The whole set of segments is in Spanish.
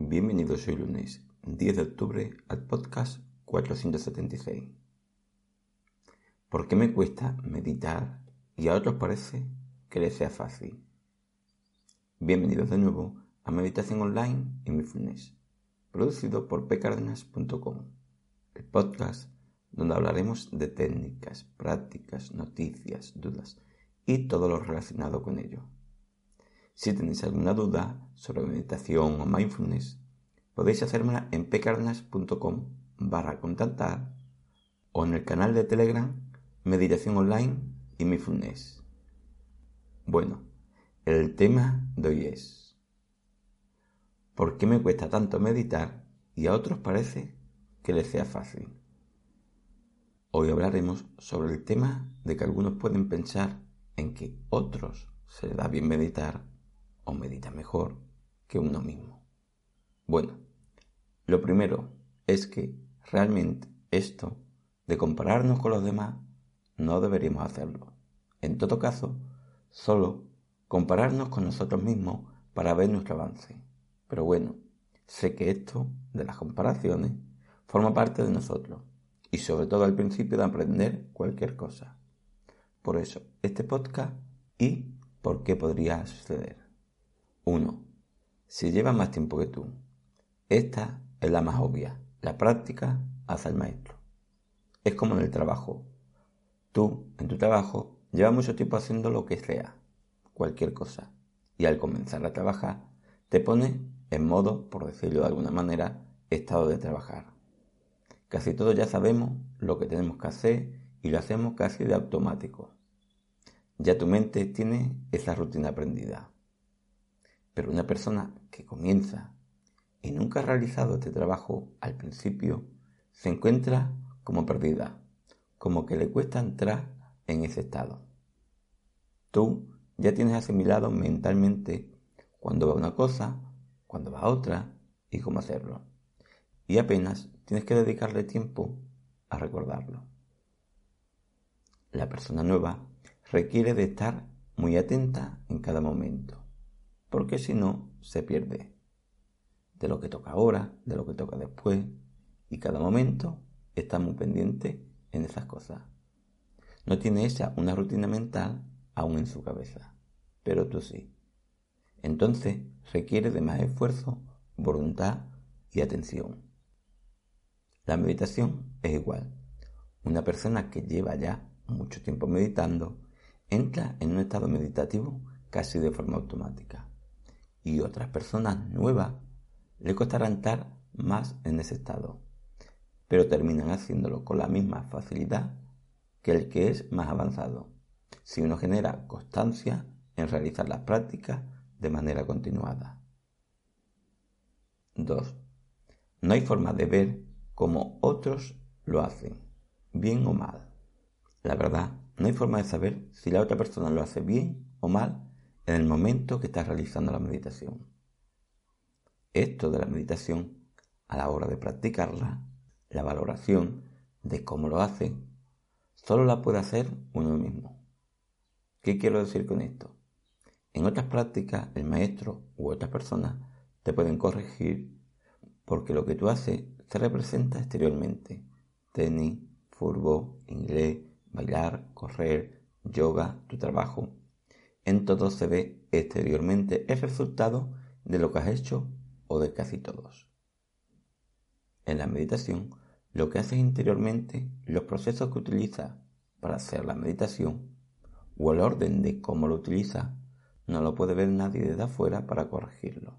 Bienvenidos hoy lunes 10 de octubre al podcast 476. ¿Por qué me cuesta meditar y a otros parece que les sea fácil? Bienvenidos de nuevo a Meditación Online y Mindfulness, producido por pcardenas.com, el podcast donde hablaremos de técnicas, prácticas, noticias, dudas y todo lo relacionado con ello. Si tenéis alguna duda sobre meditación o mindfulness, podéis hacérmela en pcardenas.com barra contactar o en el canal de Telegram Meditación Online y Mindfulness. Bueno, el tema de hoy es ¿Por qué me cuesta tanto meditar y a otros parece que les sea fácil? Hoy hablaremos sobre el tema de que algunos pueden pensar en que otros se les da bien meditar o medita mejor que uno mismo. Bueno, lo primero es que realmente esto de compararnos con los demás no deberíamos hacerlo. En todo caso, solo compararnos con nosotros mismos para ver nuestro avance. Pero bueno, sé que esto de las comparaciones forma parte de nosotros y sobre todo al principio de aprender cualquier cosa. Por eso, este podcast y por qué podría suceder. 1. Si lleva más tiempo que tú. Esta es la más obvia. La práctica hace al maestro. Es como en el trabajo. Tú, en tu trabajo, llevas mucho tiempo haciendo lo que sea, cualquier cosa. Y al comenzar a trabajar, te pone en modo, por decirlo de alguna manera, estado de trabajar. Casi todos ya sabemos lo que tenemos que hacer y lo hacemos casi de automático. Ya tu mente tiene esa rutina aprendida. Pero una persona que comienza y nunca ha realizado este trabajo al principio, se encuentra como perdida, como que le cuesta entrar en ese estado. Tú ya tienes asimilado mentalmente cuando va una cosa, cuando va otra y cómo hacerlo. Y apenas tienes que dedicarle tiempo a recordarlo. La persona nueva requiere de estar muy atenta en cada momento porque si no, se pierde de lo que toca ahora, de lo que toca después, y cada momento está muy pendiente en esas cosas. No tiene ella una rutina mental aún en su cabeza, pero tú sí. Entonces requiere de más esfuerzo, voluntad y atención. La meditación es igual. Una persona que lleva ya mucho tiempo meditando entra en un estado meditativo casi de forma automática y otras personas nuevas le costará entrar más en ese estado, pero terminan haciéndolo con la misma facilidad que el que es más avanzado, si uno genera constancia en realizar las prácticas de manera continuada. 2. No hay forma de ver cómo otros lo hacen, bien o mal. La verdad, no hay forma de saber si la otra persona lo hace bien o mal en el momento que estás realizando la meditación. Esto de la meditación, a la hora de practicarla, la valoración de cómo lo hace, solo la puede hacer uno mismo. ¿Qué quiero decir con esto? En otras prácticas, el maestro u otras personas te pueden corregir porque lo que tú haces se representa exteriormente. Tenis, fútbol, inglés, bailar, correr, yoga, tu trabajo, en todo se ve exteriormente el resultado de lo que has hecho o de casi todos. En la meditación, lo que haces interiormente, los procesos que utilizas para hacer la meditación o el orden de cómo lo utilizas, no lo puede ver nadie desde afuera para corregirlo.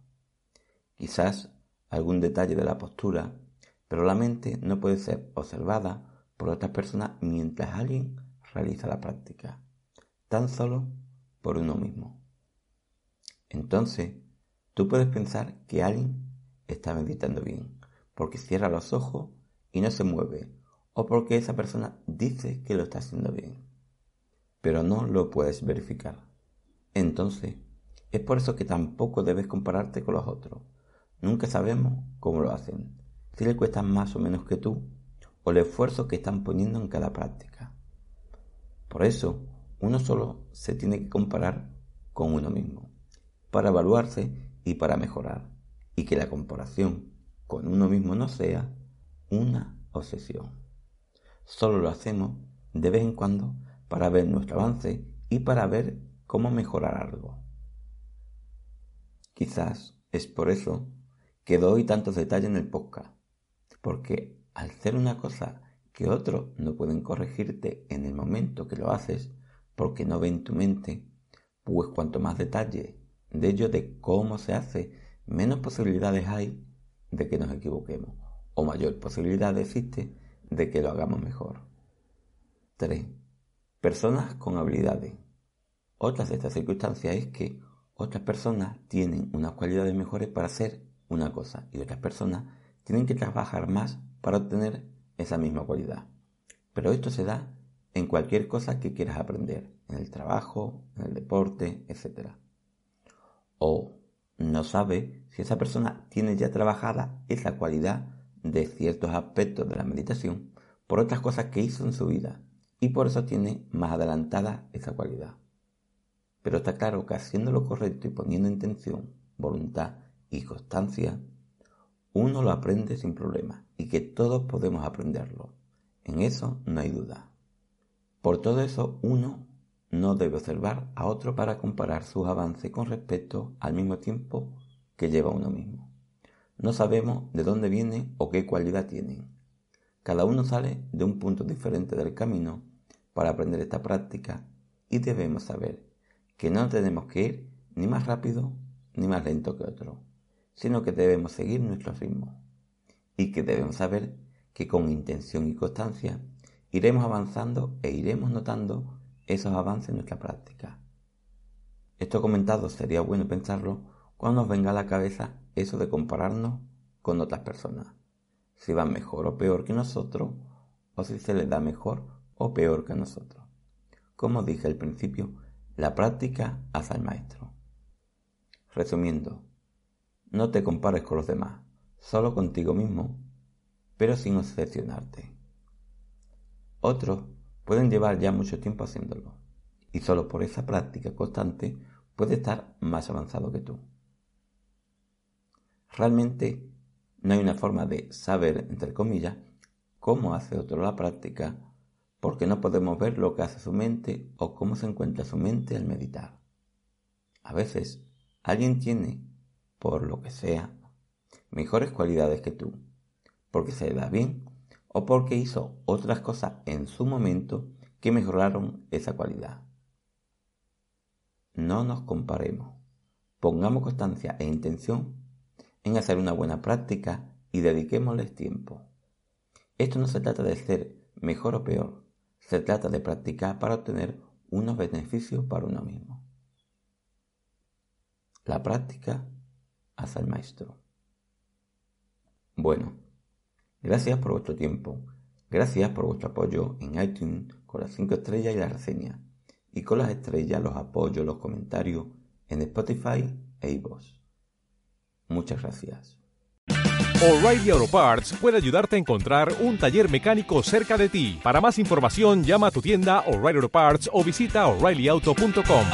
Quizás algún detalle de la postura, pero la mente no puede ser observada por otras personas mientras alguien realiza la práctica. Tan solo por uno mismo. Entonces, tú puedes pensar que alguien está meditando bien, porque cierra los ojos y no se mueve, o porque esa persona dice que lo está haciendo bien, pero no lo puedes verificar. Entonces, es por eso que tampoco debes compararte con los otros. Nunca sabemos cómo lo hacen, si les cuesta más o menos que tú, o el esfuerzo que están poniendo en cada práctica. Por eso, uno solo se tiene que comparar con uno mismo, para evaluarse y para mejorar, y que la comparación con uno mismo no sea una obsesión. Solo lo hacemos de vez en cuando para ver nuestro avance y para ver cómo mejorar algo. Quizás es por eso que doy tantos detalles en el podcast, porque al hacer una cosa que otros no pueden corregirte en el momento que lo haces, porque no ven tu mente, pues cuanto más detalle de ello de cómo se hace, menos posibilidades hay de que nos equivoquemos, o mayor posibilidad existe de que lo hagamos mejor. 3. Personas con habilidades. Otras de estas circunstancias es que otras personas tienen unas cualidades mejores para hacer una cosa y otras personas tienen que trabajar más para obtener esa misma cualidad. Pero esto se da en cualquier cosa que quieras aprender, en el trabajo, en el deporte, etc. O no sabe si esa persona tiene ya trabajada esa cualidad de ciertos aspectos de la meditación por otras cosas que hizo en su vida y por eso tiene más adelantada esa cualidad. Pero está claro que haciendo lo correcto y poniendo intención, voluntad y constancia, uno lo aprende sin problema y que todos podemos aprenderlo. En eso no hay duda. Por todo eso, uno no debe observar a otro para comparar sus avances con respecto al mismo tiempo que lleva uno mismo. No sabemos de dónde viene o qué cualidad tienen. Cada uno sale de un punto diferente del camino para aprender esta práctica y debemos saber que no tenemos que ir ni más rápido ni más lento que otro, sino que debemos seguir nuestro ritmo y que debemos saber que con intención y constancia iremos avanzando e iremos notando esos avances en nuestra práctica. Esto comentado sería bueno pensarlo cuando nos venga a la cabeza eso de compararnos con otras personas, si van mejor o peor que nosotros, o si se les da mejor o peor que nosotros. Como dije al principio, la práctica hace al maestro. Resumiendo, no te compares con los demás, solo contigo mismo, pero sin obsesionarte. Otros pueden llevar ya mucho tiempo haciéndolo, y solo por esa práctica constante puede estar más avanzado que tú. Realmente no hay una forma de saber, entre comillas, cómo hace otro la práctica, porque no podemos ver lo que hace su mente o cómo se encuentra su mente al meditar. A veces alguien tiene, por lo que sea, mejores cualidades que tú, porque se da bien o porque hizo otras cosas en su momento que mejoraron esa cualidad. No nos comparemos. Pongamos constancia e intención en hacer una buena práctica y dediquémosles tiempo. Esto no se trata de ser mejor o peor, se trata de practicar para obtener unos beneficios para uno mismo. La práctica hace al maestro. Bueno, Gracias por vuestro tiempo. Gracias por vuestro apoyo en iTunes con las 5 estrellas y la reseña. Y con las estrellas, los apoyos, los comentarios en Spotify e iVoox. Muchas gracias. O'Reilly Auto Parts puede ayudarte a encontrar un taller mecánico cerca de ti. Para más información, llama a tu tienda O'Reilly Auto Parts o visita oreillyauto.com.